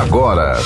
agora.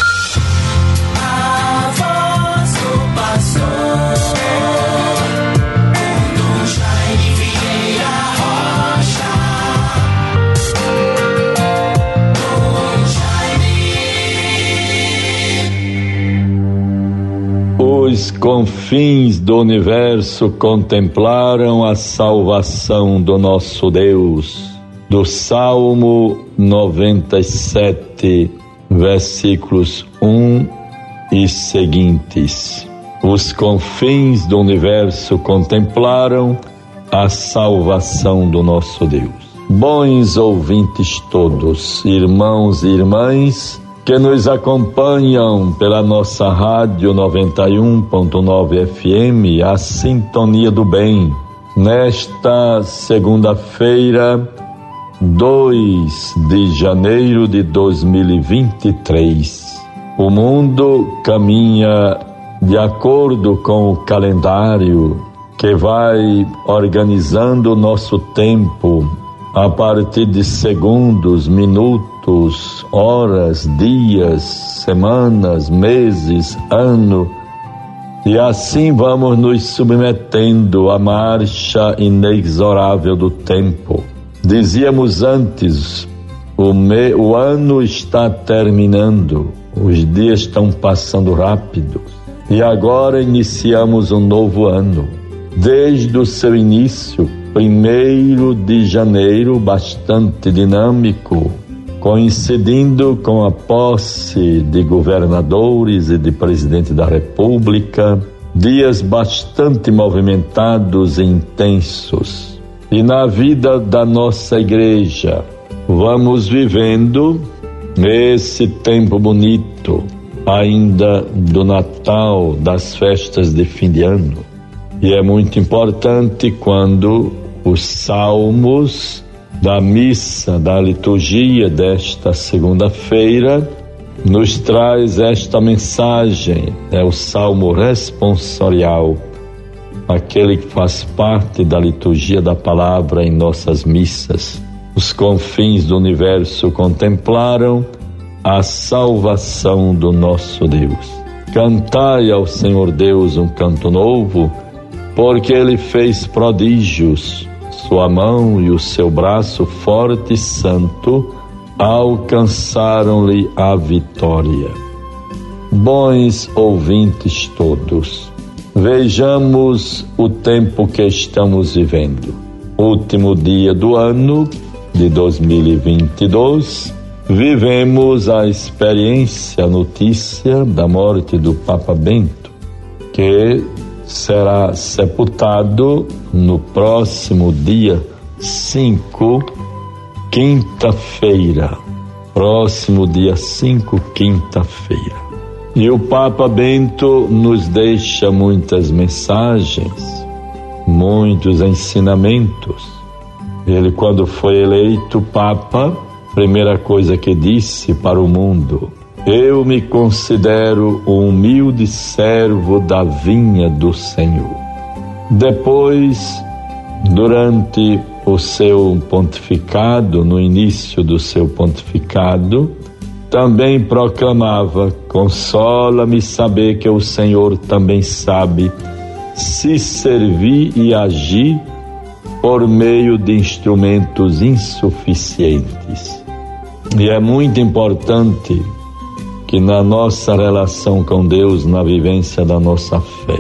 Os confins do universo contemplaram a salvação do nosso Deus. Do Salmo 97, versículos 1 e seguintes. Os confins do universo contemplaram a salvação do nosso Deus. Bons ouvintes todos, irmãos e irmãs, que nos acompanham pela nossa rádio 91.9 FM, a Sintonia do Bem, nesta segunda-feira, 2 de janeiro de 2023. O mundo caminha de acordo com o calendário que vai organizando o nosso tempo a partir de segundos, minutos, horas, dias, semanas, meses, ano. E assim vamos nos submetendo à marcha inexorável do tempo. Dizíamos antes, o, me, o ano está terminando, os dias estão passando rápido. E agora iniciamos um novo ano. Desde o seu início, primeiro de janeiro, bastante dinâmico, coincidindo com a posse de governadores e de presidente da República, dias bastante movimentados e intensos. E na vida da nossa igreja, vamos vivendo esse tempo bonito, ainda do Natal, das festas de fim de ano. E é muito importante quando os salmos da missa, da liturgia desta segunda-feira, nos traz esta mensagem, é o salmo responsorial, aquele que faz parte da liturgia da palavra em nossas missas. Os confins do universo contemplaram a salvação do nosso Deus. Cantai ao Senhor Deus um canto novo, porque ele fez prodígios sua mão e o seu braço forte e santo alcançaram-lhe a vitória. Bons ouvintes todos, vejamos o tempo que estamos vivendo. Último dia do ano de 2022, vivemos a experiência, a notícia da morte do Papa Bento, que será sepultado no próximo dia 5, quinta-feira. Próximo dia 5, quinta-feira. E o Papa Bento nos deixa muitas mensagens, muitos ensinamentos. Ele, quando foi eleito Papa, primeira coisa que disse para o mundo: eu me considero um humilde servo da vinha do Senhor. Depois, durante o seu pontificado, no início do seu pontificado, também proclamava: Consola-me saber que o Senhor também sabe se servir e agir por meio de instrumentos insuficientes. E é muito importante que na nossa relação com Deus, na vivência da nossa fé,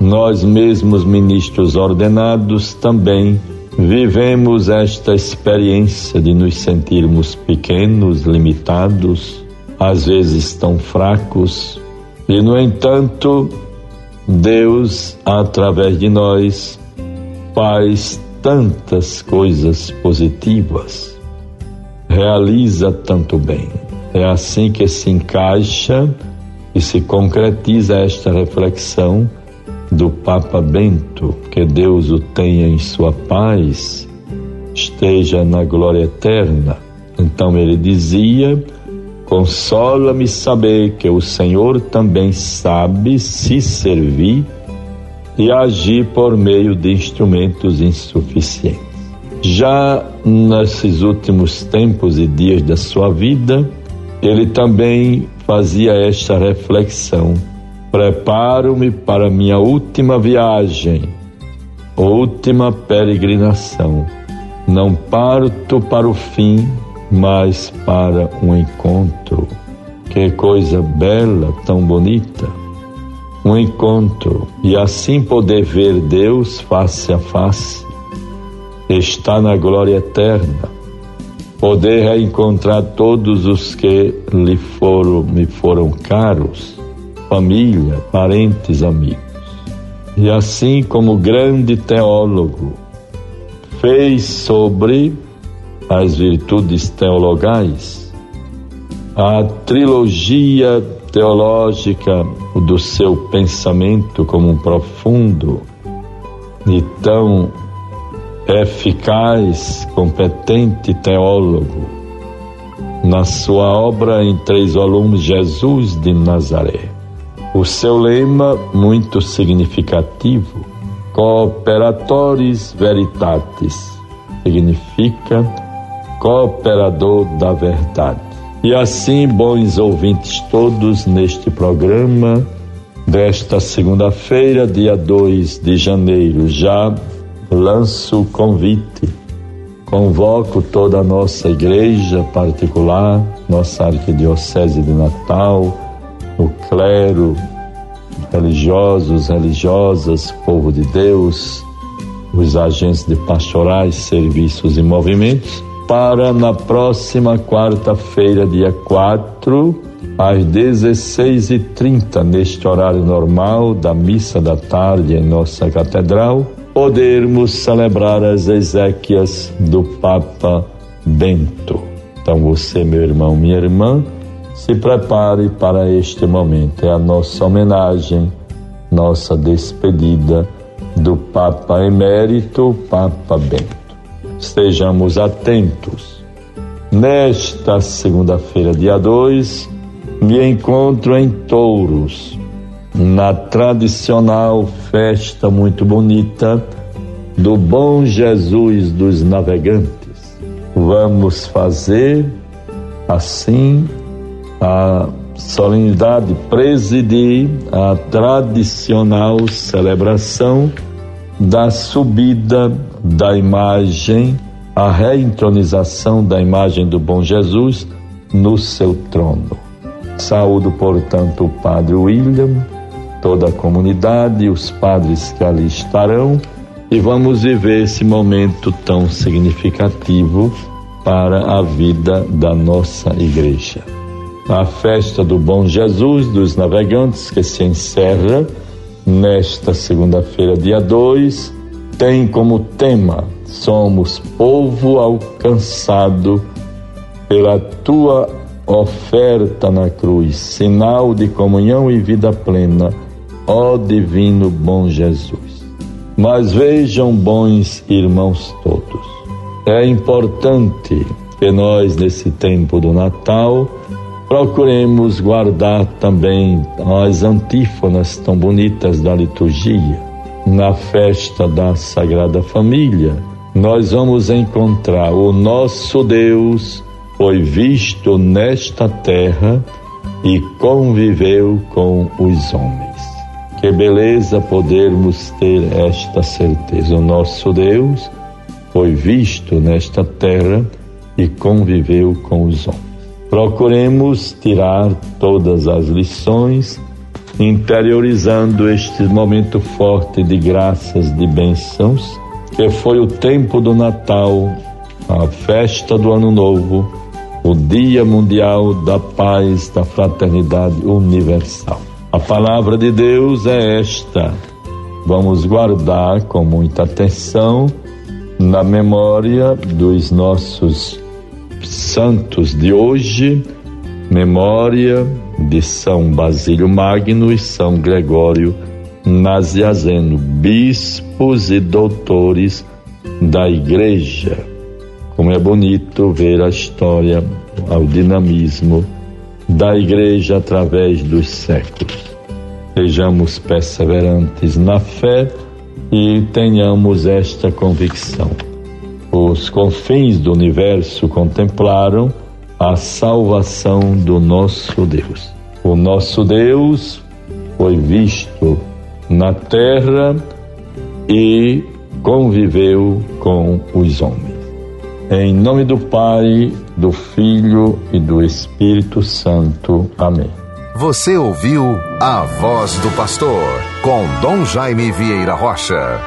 nós mesmos ministros ordenados também vivemos esta experiência de nos sentirmos pequenos, limitados, às vezes tão fracos, e no entanto, Deus, através de nós, faz tantas coisas positivas, realiza tanto bem. É assim que se encaixa e se concretiza esta reflexão do Papa Bento, que Deus o tenha em sua paz, esteja na glória eterna. Então ele dizia: Consola-me saber que o Senhor também sabe se servir e agir por meio de instrumentos insuficientes. Já nesses últimos tempos e dias da sua vida, ele também fazia esta reflexão: preparo-me para minha última viagem, última peregrinação. Não parto para o fim, mas para um encontro. Que coisa bela, tão bonita. Um encontro e assim poder ver Deus face a face. Está na glória eterna poder reencontrar todos os que lhe foram, me foram caros, família, parentes, amigos. E assim como grande teólogo fez sobre as virtudes teologais, a trilogia teológica do seu pensamento como um profundo e tão eficaz, competente teólogo, na sua obra em três volumes, Jesus de Nazaré. O seu lema, muito significativo, Cooperatores Veritatis, significa cooperador da verdade. E assim, bons ouvintes todos, neste programa desta segunda-feira, dia 2 de janeiro, já lanço o convite. Convoco toda a nossa igreja particular, nossa arquidiocese de Natal, o clero, religiosos, religiosas, povo de Deus, os agentes de pastorais, serviços e movimentos, para na próxima quarta-feira, dia 4, às 16h30, neste horário normal da missa da tarde em nossa catedral, podermos celebrar as exéquias do Papa Bento. Então você, meu irmão, minha irmã, se prepare para este momento. É a nossa homenagem, nossa despedida do Papa Emérito, Papa Bento. Estejamos atentos. Nesta segunda-feira, dia 2, me encontro em Touros, na tradicional festa muito bonita do Bom Jesus dos Navegantes. Vamos fazer assim a solenidade presidir a tradicional celebração da subida da imagem, a reentronização da imagem do Bom Jesus no seu trono. Saúdo, portanto, o Padre William, toda a comunidade, os padres que ali estarão, e vamos viver esse momento tão significativo para a vida da nossa igreja. A festa do Bom Jesus dos Navegantes, que se encerra nesta segunda-feira, dia 2, tem como tema: Somos povo alcançado pela tua oferta na cruz, sinal de comunhão e vida plena ó divino bom Jesus. Mas vejam, bons irmãos todos, é importante que nós, nesse tempo do Natal, procuremos guardar também as antífonas tão bonitas da liturgia. Na festa da Sagrada Família, nós vamos encontrar o nosso Deus foi visto nesta terra e conviveu com os homens. Que beleza podermos ter esta certeza. O nosso Deus foi visto nesta terra e conviveu com os homens. Procuremos tirar todas as lições, interiorizando este momento forte de graças, de bênçãos, que foi o tempo do Natal, a festa do Ano Novo, o Dia Mundial da Paz, da Fraternidade Universal. A palavra de Deus é esta. Vamos guardar com muita atenção na memória dos nossos santos de hoje, memória de São Basílio Magno e São Gregório Naziazeno, bispos e doutores da Igreja. Como é bonito ver a história, o dinamismo da igreja através dos séculos. Sejamos perseverantes na fé e tenhamos esta convicção. Os confins do universo contemplaram a salvação do nosso Deus. O nosso Deus foi visto na terra e conviveu com os homens. Em nome do Pai, do Filho e do Espírito Santo. Amém. Você ouviu a voz do pastor com Dom Jaime Vieira Rocha.